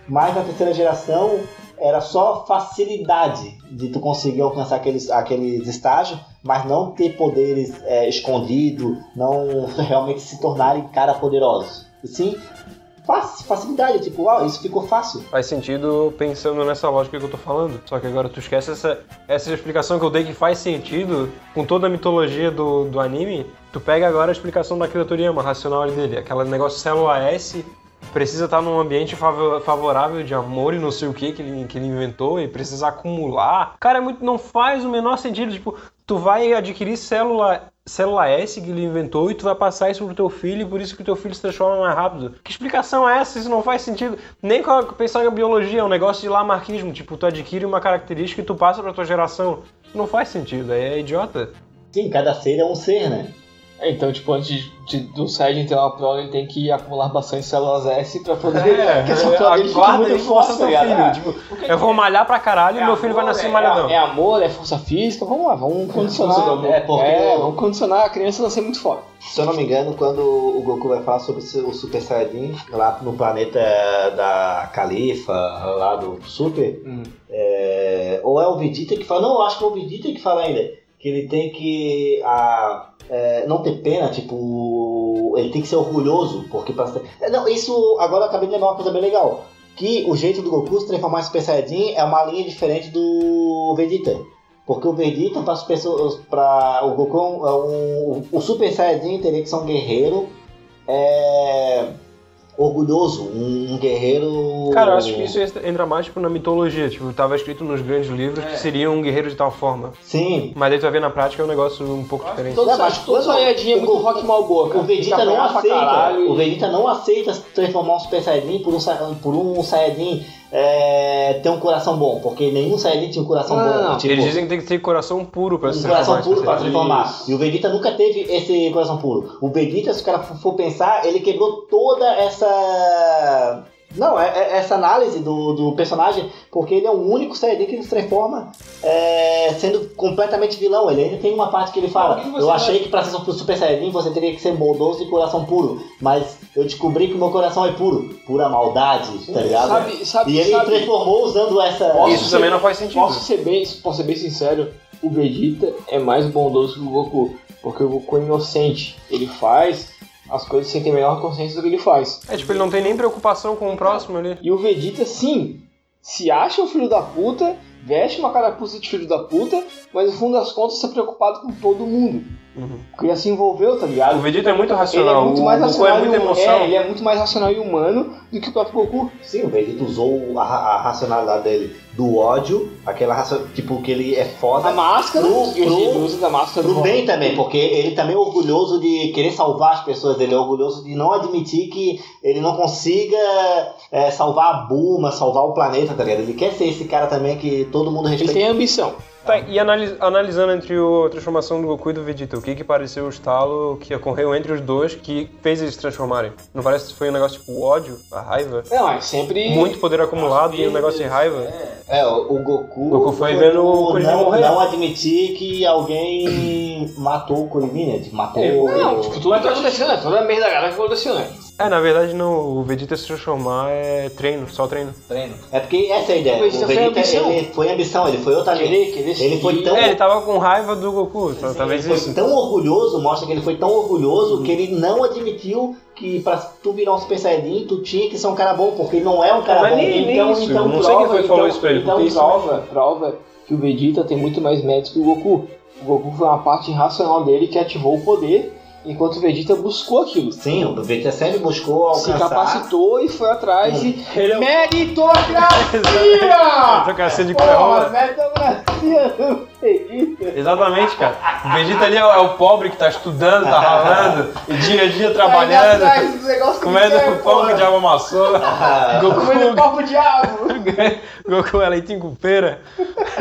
Mas na terceira geração era só facilidade de tu conseguir alcançar aqueles, aqueles estágios, mas não ter poderes é, escondidos, não realmente se tornarem cara poderosos. E sim, fac- facilidade, tipo, uau, isso ficou fácil. Faz sentido pensando nessa lógica que eu tô falando. Só que agora tu esquece essa, essa explicação que eu dei que faz sentido com toda a mitologia do, do anime. Tu pega agora a explicação da Toriyama, racional dele. Aquela negócio célula S precisa estar num ambiente favo- favorável de amor e não sei o que que ele, que ele inventou e precisa acumular. Cara, é muito, não faz o menor sentido. Tipo, tu vai adquirir célula, célula S que ele inventou e tu vai passar isso pro teu filho e por isso que o teu filho se transforma mais rápido. Que explicação é essa? Isso não faz sentido. Nem pensar em biologia, é um negócio de lamarquismo. Tipo, tu adquire uma característica e tu passa pra tua geração. Não faz sentido, é idiota. Sim, cada ser é um ser, né? É, Então, tipo, antes de, de- do Saiyajin ter uma prole, ele tem que acumular bastante células S pra poder. É, que essa prole dele fica guarda muito e teu tá ligado? filho. Tipo, que eu vou é? malhar pra caralho e meu filho vai nascer é- malhadão. É, amor, é força física, vamos lá, vamos condicionar. É, porque- é, vamos condicionar a criança a ser muito forte. Se eu não me engano, quando o Goku vai falar sobre o Super Saiyajin, lá no planeta da Califa, lá do Super, Hum. é, ou é o Vegeta que fala, não, eu acho que é o Vegeta que fala ainda, que ele tem que a, é, não ter pena, tipo, ele tem que ser orgulhoso, porque pra ser... É, Não, isso, agora eu acabei de lembrar uma coisa bem legal, que o jeito do Goku se transformar em Super Saiyajin é uma linha diferente do Vegeta. Porque o Vegeta, para as pessoas, para o Goku, é um, o Super Saiyajin teria que ser um guerreiro é, orgulhoso, um, um guerreiro. Cara, eu acho que isso entra mais tipo, na mitologia. Tipo, tava escrito nos grandes livros que seria um guerreiro de tal forma. Sim. Mas daí tu vai ver na prática é um negócio um pouco diferente. Todo, Não, mas todo quando- Saiyajin é muito o- rock malboa. O Vegeta Fica não aceita. caralho O Vegeta não aceita se transformar um Super Saiyajin por um, por um Saiyajin é, ter um coração bom, porque nenhum Saiyajin tinha um coração Não, bom. não. Tipo, Eles dizem que tem que ter coração puro pra se um coração transformar puro Super transformar. Isso. E o Vegeta nunca teve esse coração puro. O Vegeta, se o cara for pensar, ele quebrou toda essa. Não, é, é- essa análise do, do personagem, porque ele é o único Saiyajin que ele se transforma é, sendo completamente vilão. Ele ainda tem uma parte que ele fala: Eu vai- achei que pra ser um Super Saiyajin você teria que ser bondoso e coração puro, mas eu descobri que o meu coração é puro, pura maldade, tá ligado? Sabe, sabe, e ele sabe, transformou usando essa. Posso Isso ser- também não faz sentido. Posso ser bem, posso ser bem sincero, o Vegeta é mais bondoso que o Goku, porque o Goku é inocente. Ele faz as coisas sem ter a menor consciência do que ele faz. É, tipo, ele não tem nem preocupação com o próximo ali. E o Vegeta, sim, se acha um filho da puta veste uma carapuça de filho da puta, mas no fundo das contas tá preocupado com todo mundo. Uhum. Porque ele se envolveu, tá ligado? O Vegeta é muito Ele é racional. muito o mais Goku racional é muita emoção. é, ele é muito mais racional e humano do que o próprio Goku. Sim, o Vegeta usou a, a racionalidade dele do ódio, aquela raça, tipo, que ele é foda. A máscara, Pro- e ele pro- usa da máscara Pro do bem também, porque ele também é orgulhoso de querer salvar as pessoas, ele é orgulhoso de não admitir que ele não consiga é, salvar a Bulma, salvar o planeta, tá ligado? Ele quer ser esse cara também que todo mundo Ele respeita. tem ambição. Tá, e analis- analisando entre o- a transformação do Goku e do Vegeta, o que que pareceu o estalo que ocorreu entre os dois que fez eles se transformarem? Não parece que foi um negócio tipo ódio, a raiva? Não, é sempre. Muito poder acumulado e um negócio de raiva? É, o, o Goku, O Goku foi vendo o Kuririn não, morrer. não admitir que alguém matou o Kuririn, né? Matou Não, o... tipo, tudo que tá acontecendo, é toda a merda galera que aconteceu, né? É, na verdade, no, o Vegeta se transformar é treino, só treino. treino. É porque essa é a ideia. O Vegeta O foi Vegeta, ambição. ele foi ambição, ele foi outra linha. Ele foi tão É, ele tava com raiva do Goku, então talvez ele isso. foi tão orgulhoso, mostra que ele foi tão orgulhoso que ele não admitiu que pra tu virar um Super Saiyajin, tu tinha que ser um cara bom, porque ele não é um cara Mas bom. nem- nem então, isso, então não sei quem foi que falou então, isso pra ele, Então porque isso prova, prova que o Vegeta tem muito mais méritos que o Goku. O Goku foi uma parte irracional dele que ativou o poder, enquanto o Vegeta buscou aquilo. Sim, o Vegeta sempre buscou Se alcançar. capacitou e foi atrás e. Ele é Meritocracia! Trocação de Porra, meritocracia. Exatamente, cara. O Vegeta ali é o, é o pobre que tá estudando, tá ralando, e dia a dia Vai trabalhando, que comendo quer, o pão que o porra. diabo amassou. Ah, Comendo Goku, copo de água. Goku é leitinho com pera.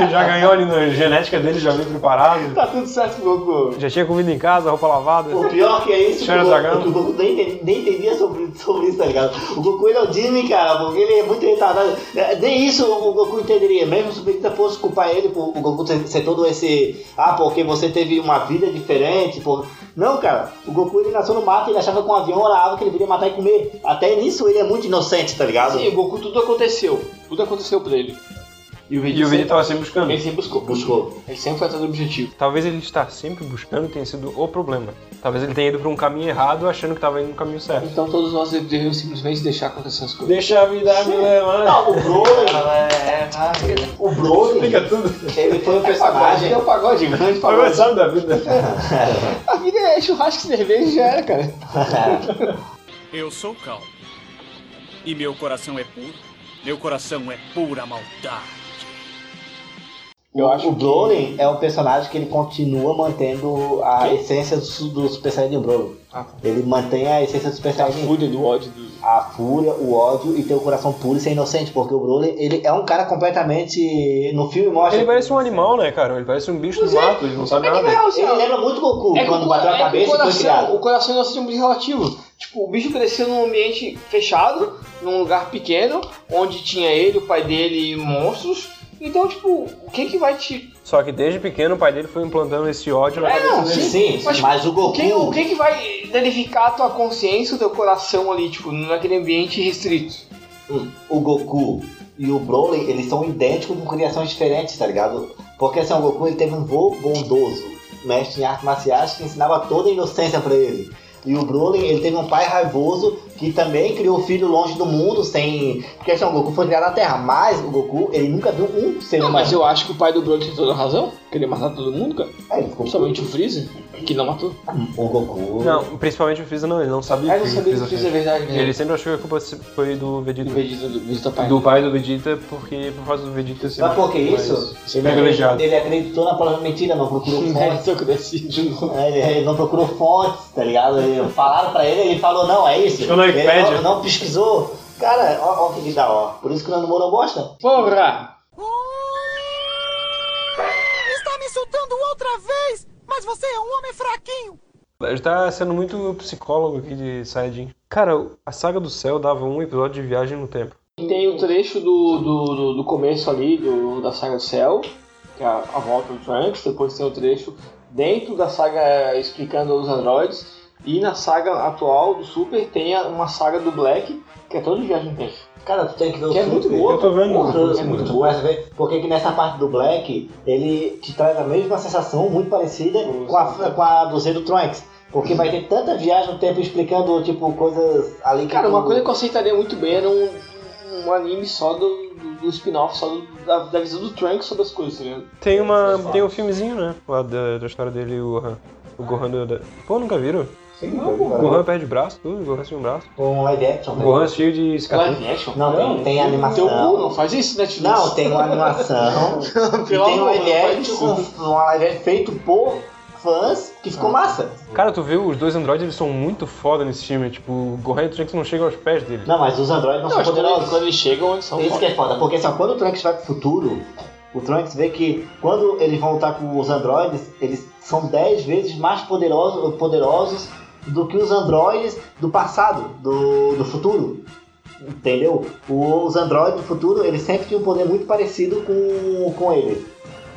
Já ganhou ali na genética dele, já veio preparado. Tá tudo certo com o Goku. Já tinha comida em casa, roupa lavada. O pior que é isso, que o, que o Goku nem, nem entendia sobre, sobre isso, tá ligado? O Goku ele é o Jimmy, cara, porque ele é muito retardado. É, Nem isso o Goku entenderia, mesmo se o Vegeta fosse culpar ele por o Goku ser, todo esse. Ah, porque você teve uma vida diferente. Por... Não, cara, o Goku ele nasceu no mato e ele achava que um avião era ave que ele viria matar e comer. Até nisso ele é muito inocente, tá ligado? Sim, o Goku tudo aconteceu. Tudo aconteceu pra ele. E o E o Vegeta tava sempre buscando. Ele sempre buscou. Buscou. Ele sempre foi atrás do objetivo. Talvez ele estar sempre buscando tenha sido o problema. Talvez ele tenha ido pra um caminho errado achando que tava indo no caminho certo. Então todos nós devemos simplesmente deixar acontecer as coisas. Deixa a vida me levar. Não, o Broly, É, o Broly, Fica tudo. ele foi um Pagode, personagem. é um pagode, grande Foi pagode. gostando da vida. A vida é churrasco e cerveja e já era, cara. Eu sou calmo. E meu coração é puro. Meu coração é pura maldade. Eu acho o que- Broly é um personagem que ele continua mantendo a essência do, do Super Saiyajin Broly. Ah, tá. Ele mantém a essência do Super A Saiyajin. fúria do ódio do. A fúria, o ódio e ter o coração puro e ser inocente, porque o Broly, ele é um cara completamente. No filme mostra. Ele parece um animal, né, cara? Ele parece um bicho do mato, ele não sabe É que na nada. assim, Ele ó, lembra muito Goku é que quando o- bateu é a que cabeça o e foi coração, criado. O coração inocente é muito relativo. Tipo, o bicho cresceu num ambiente fechado, num lugar pequeno, onde tinha ele, o pai dele e monstros. Então, tipo, o que que vai te. Só que desde pequeno o pai dele foi implantando esse ódio na É, cabeça não, dele. Sim, Mas, mas, o Goku. O que, o que que vai danificar a tua consciência, o teu coração ali, tipo, naquele ambiente restrito? o Goku e o Broly, eles são idênticos com criações diferentes, tá ligado? Porque assim, o Goku ele teve um vô bondoso, mestre em artes marciais, que ensinava toda a inocência pra ele. E o Broly, ele teve um pai raivoso que também criou o filho longe do mundo, sem. Porque assim, o Goku foi criado na Terra, mas o Goku, ele nunca viu um ser Não, humano. mas eu acho que o pai do Broly tem toda a razão. Querer matar todo mundo, cara. É, ele ficou Principalmente o Freezer, que não matou. O Goku. Não, principalmente o Freeza não, ele não sabia Ah, eu que não o sabia que o Freezer é verdade mesmo. Ele sempre achou que a culpa foi do Vegeta. Do Vegeta, do Vegeta pai. Do pai do Vegeta, porque por causa do Vegeta ser Mas por que isso? Ele, privilegiado. ele acreditou na palavra mentira, não procurou fontes. Novo. É, Ele, ele não procurou fontes, tá ligado? Ele- falaram pra ele, ele falou, não, é isso. Ficou na não, não pesquisou. Cara, ó, ó que da ó. Por isso que o Nando Moura gosta. Porra! Está me insultando outra vez! Mas você é um homem fraquinho! Ele tá sendo muito psicólogo aqui de Saiyajin. Cara, a Saga do Céu dava um episódio de viagem no tempo. Tem o trecho do, do, do, do começo ali do, da saga do Céu, que é a, a volta do Trunks, depois tem o trecho dentro da saga explicando os androides, e na saga atual do Super tem a- uma saga do Black, que é todo de viagem no tempo. Cara, tu tem que ver o Que é muito boa. Eu tô vendo. Porra, é muito boa essa vez, porque que nessa parte do Black, ele te traz a mesma sensação, muito parecida com a, com a do Z do Trunks. Porque vai ter tanta viagem no tempo explicando, tipo, coisas ali que. Cara, uma coisa que eu aceitaria muito bem era um, um anime só do, do, do spin-off só do- da, da visão do Trunks sobre as coisas, tá ligado? Tem uma. Tem um filmezinho, né? Lá da, da história dele e o Gohan. O Gohan do. Pô, nunca viram? O Gohan perde braço, tudo, o Gohan sem um braço. Com live action. O né? Gohan cheio de cicatriz. Live action? Não, tem, tem animação. Teu cu, não faz isso, Netflix. Não, tem uma animação. e tem um live não action, isso. com- um live action feito por fãs que ficou massa. Cara, tu viu, os dois androides eles são muito foda nesse filme. Tipo, o Gohan e o Trunks não chegam aos pés dele. Não, mas os androides não, Não, são poderosos. quando eles chegam, eles são Isso que é foda, porque assim, ó, quando o Trunks vai pro futuro, o Trunks vê que quando eles vão lutar com os androides, eles são 10 vezes mais poderosos, poderosos do que os androides do passado, do, do futuro. Entendeu? O- os androides do futuro, eles sempre tinham um poder muito parecido com, com ele.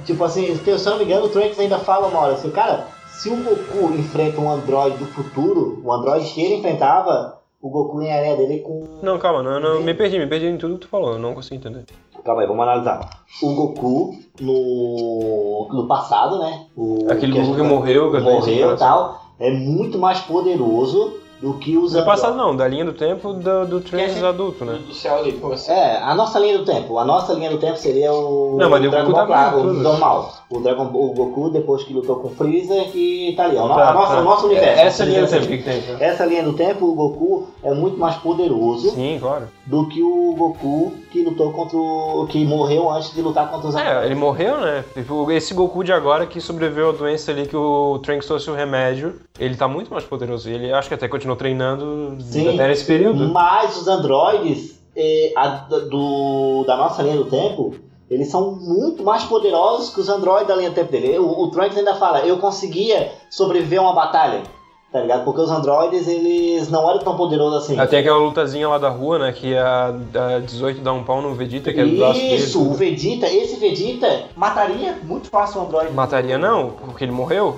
Tipo assim, se eu não me engano, o Trunks ainda fala uma hora assim, cara, se o Goku enfrenta um androide do futuro, o androide que ele enfrentava, o Goku ganharia dele com Não, calma, não, não, me perdi, me perdi em tudo que tu falou, eu não consigo entender. Calma aí, vamos analisar. O Goku no, no passado, né? O, Aquele que Goku gente- que morreu, que morreu e assim, tal, é muito mais poderoso do que os Do passado não, da linha do tempo do, do Trunks gente- adulto, né? Do céu ali, assim? É, a nossa linha do tempo. A nossa linha do tempo seria o Não, mas o Dragon Goku Ball tá claro, vendo o normal. O, Dragon, o Goku depois que lutou com o Freezer e tá ali. ó, Tá, a nossa, tá. O nosso universo. Essa linha do Essa- tempo, o que, que tem? tá? Essa linha do tempo, o Goku é muito mais poderoso Sim, claro. do que o Goku que lutou contra o. que morreu antes de lutar contra os É, ele morreu, né? Tipo, esse Goku de agora que sobreviveu à doença ali que o Trunks trouxe o remédio, ele tá muito mais poderoso. Ele acho que até continuou treinando Sim. até esse período. Mas os androides eh, a- do, da nossa linha do tempo, eles são muito mais poderosos que os androides da linha do tempo dele. O, o Trunks ainda fala, eu conseguia sobreviver a uma batalha, tá ligado? Porque os androides, eles não eram tão poderosos assim. Até aquela lutazinha lá da rua, né? Que a, a 18 dá um pau no Vegeta, que é do braço dele. Isso, o Vegeta, esse Vegeta mataria muito fácil o androide. Mataria não, porque ele morreu.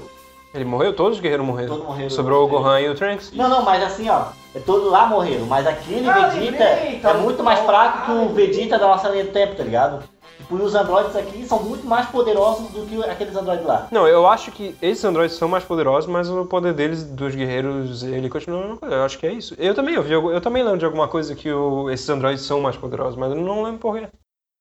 Ele morreu, todos os guerreiros morreram. Todos morreram. Sobrou o Gohan e o Trunks. Não, não, mas assim, ó, é todos lá morreram, mas aquele Ah, Vegeta lembrei, tá é muito mais bom. fraco que o Vegeta da nossa linha do tempo, tá ligado? Tipo, e os androides aqui são muito mais poderosos do que aqueles androides lá. Não, eu acho que esses androides são mais poderosos, mas o poder deles, dos guerreiros, ele continua a mesma coisa. Eu acho que é isso. Eu também, eu, vi, eu também lembro de alguma coisa que o- esses androides são mais poderosos, mas eu não lembro porquê.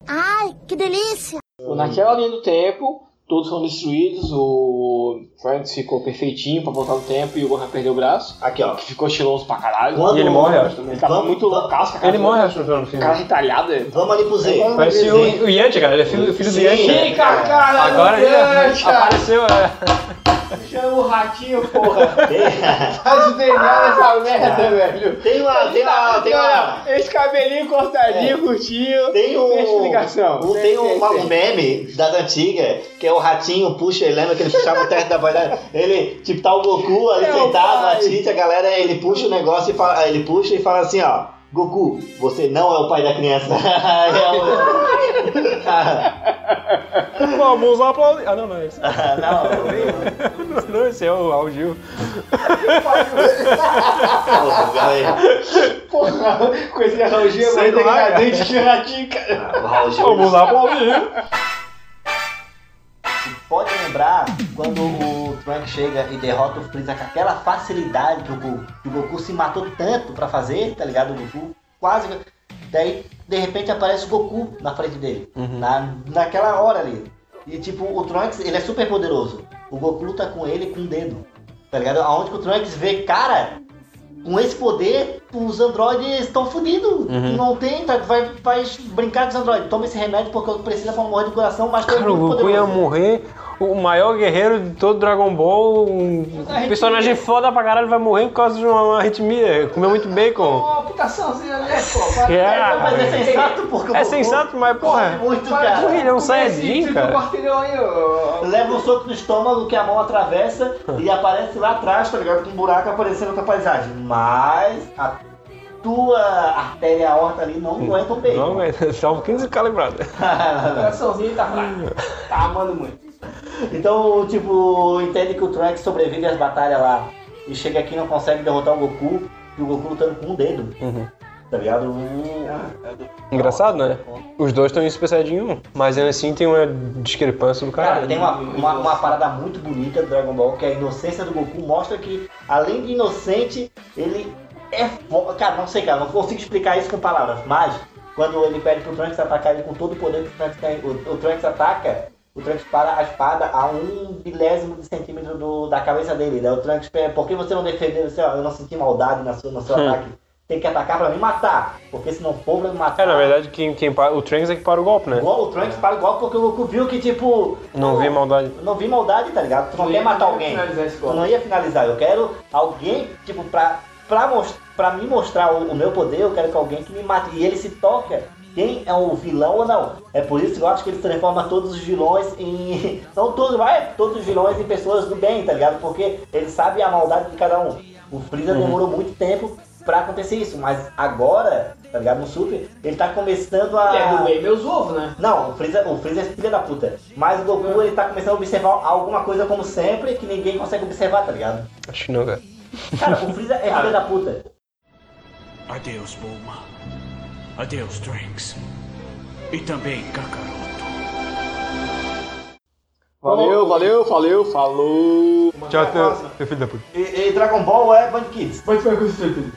Ai, que delícia! Naquela linha do tempo, todos foram destruídos, o Trunks ficou perfeitinho pra voltar no tempo e o Gohan perdeu o braço. Aqui, ó. Que ficou estiloso pra caralho. Quando- E ele morre, acho. Ele tava Vamos- muito loucaço Ele morre, acho, no filme. Cara retalhada. Vamos ali pro Z. Parece o, o Yantia, cara. Ele é filho, filho do Sim. Yantia. Ih, cara, cara, Agora ele apareceu. é. Chama o ratinho, porra. Faz o DNA dessa merda, velho. Tem uma, tem uma, tem uma, Esse cabelinho cortadinho, É. curtinho. tem um, Tem explicação. um- Tem, tem uma- tem. um meme das antigas, que é o ratinho puxa, ele lembra que ele puxava o teste da voz dele? Ele, tipo, tá o Goku ali É o sentado, a pai. Tite, a galera, ele puxa o negócio e fala, ele puxa e fala assim, ó, Goku, você não é o pai da criança. É o- Vamos aplaudir. Ah, não, não é esse. não, Não, esse é o Al Gil. galera. Porra, com esse arranjinho Sei mais lá, cara. degradante que ratinho, cara. O Raul Gil. Vamos aplaudir. Pode lembrar quando o Trunks chega e derrota o Freeza com aquela facilidade que o Goku, que o Goku se matou tanto pra fazer, tá ligado? O Goku quase. Daí, de repente, aparece o Goku na frente dele. Na, naquela hora ali. E tipo, o Trunks, ele é super poderoso. O Goku luta com ele com o dedo. Tá ligado? Aonde que o Trunks vê, cara, com esse poder, os androides estão fodidos. Não tem, tá, vai, vai brincar com os androides. Toma esse remédio porque eu preciso pra morrer de coração, mas Cara, o muito Goku ia poderoso. morrer. O maior guerreiro de todo Dragon Ball. Um personagem foda pra caralho vai morrer por causa de uma arritmia. Comeu muito bacon. Uma putaçãozinha, né, pô? É, Mas é sensato porque o É sensato, mas porra. muito, Porra, cara. ele é um saiyajin, cara. aí, ó. Leva um soco no estômago que a mão atravessa e aparece lá atrás, tá ligado? Com um buraco aparecendo na tua paisagem. Mas a tua artéria aorta ali não aguenta o bem. Não, mas salvo 15 calibrado. O coraçãozinho tá fraco. Tá amando muito. Então, tipo, entende que o Trunks sobrevive às batalhas lá e chega aqui e não consegue derrotar o Goku e o Goku lutando com um dedo. Uhum. Tá ligado? Engraçado, né? Os dois estão em Super Saiyajin 1, mas ainda assim tem uma discrepância do Cara, caralho. tem uma, uma, uma parada muito bonita do Dragon Ball, que é a inocência do Goku mostra que, além de inocente, ele é foda. Cara, não sei, cara, não consigo explicar isso com palavras, mas quando ele pede pro Trunks atacar ele com todo o poder que o Trunks o, o Trunks ataca, o Trunks para a espada a um milésimo de centímetro do- da cabeça dele. Daí o Trunks pede, por que você não defendeu? Você, ó, eu não senti maldade na sua, no seu Hum. ataque. Tem que atacar pra me matar, porque se não for pra me matar... É, na verdade, quem, quem para, o Trunks é que para o golpe, né? O Trunks para igual porque o Goku viu que, tipo... Não vi maldade. Não vi maldade, tá ligado? Tu não Tu quer matar ia alguém. finalizar esse Tu golpe. não ia finalizar. Eu quero alguém, tipo, pra, pra, mos- pra me mostrar o, o meu poder, eu quero que alguém que me mate. E ele se toca quem é o vilão ou não. É por isso que eu acho que ele transforma todos os vilões em. São todos, vai, todos os vilões em pessoas do bem, tá ligado? Porque ele sabe a maldade de cada um. O Freeza demorou muito tempo pra acontecer isso, mas agora, tá ligado? No Super, ele tá começando a. É do bem meus ovos, né? Não, o Freeza, o Freeza é filho da puta. Mas o Goku, ele tá começando a observar alguma coisa como sempre que ninguém consegue observar, tá ligado? Acho que não, cara. Cara, o Freeza é filho da puta. Adeus, Bulma. Adeus, Trunks. E também Kakaroto. Valeu, valeu, valeu, falou. Tchau, teu, teu filho da puta. E, e Dragon Ball é Band Kids. Pode ficar com isso,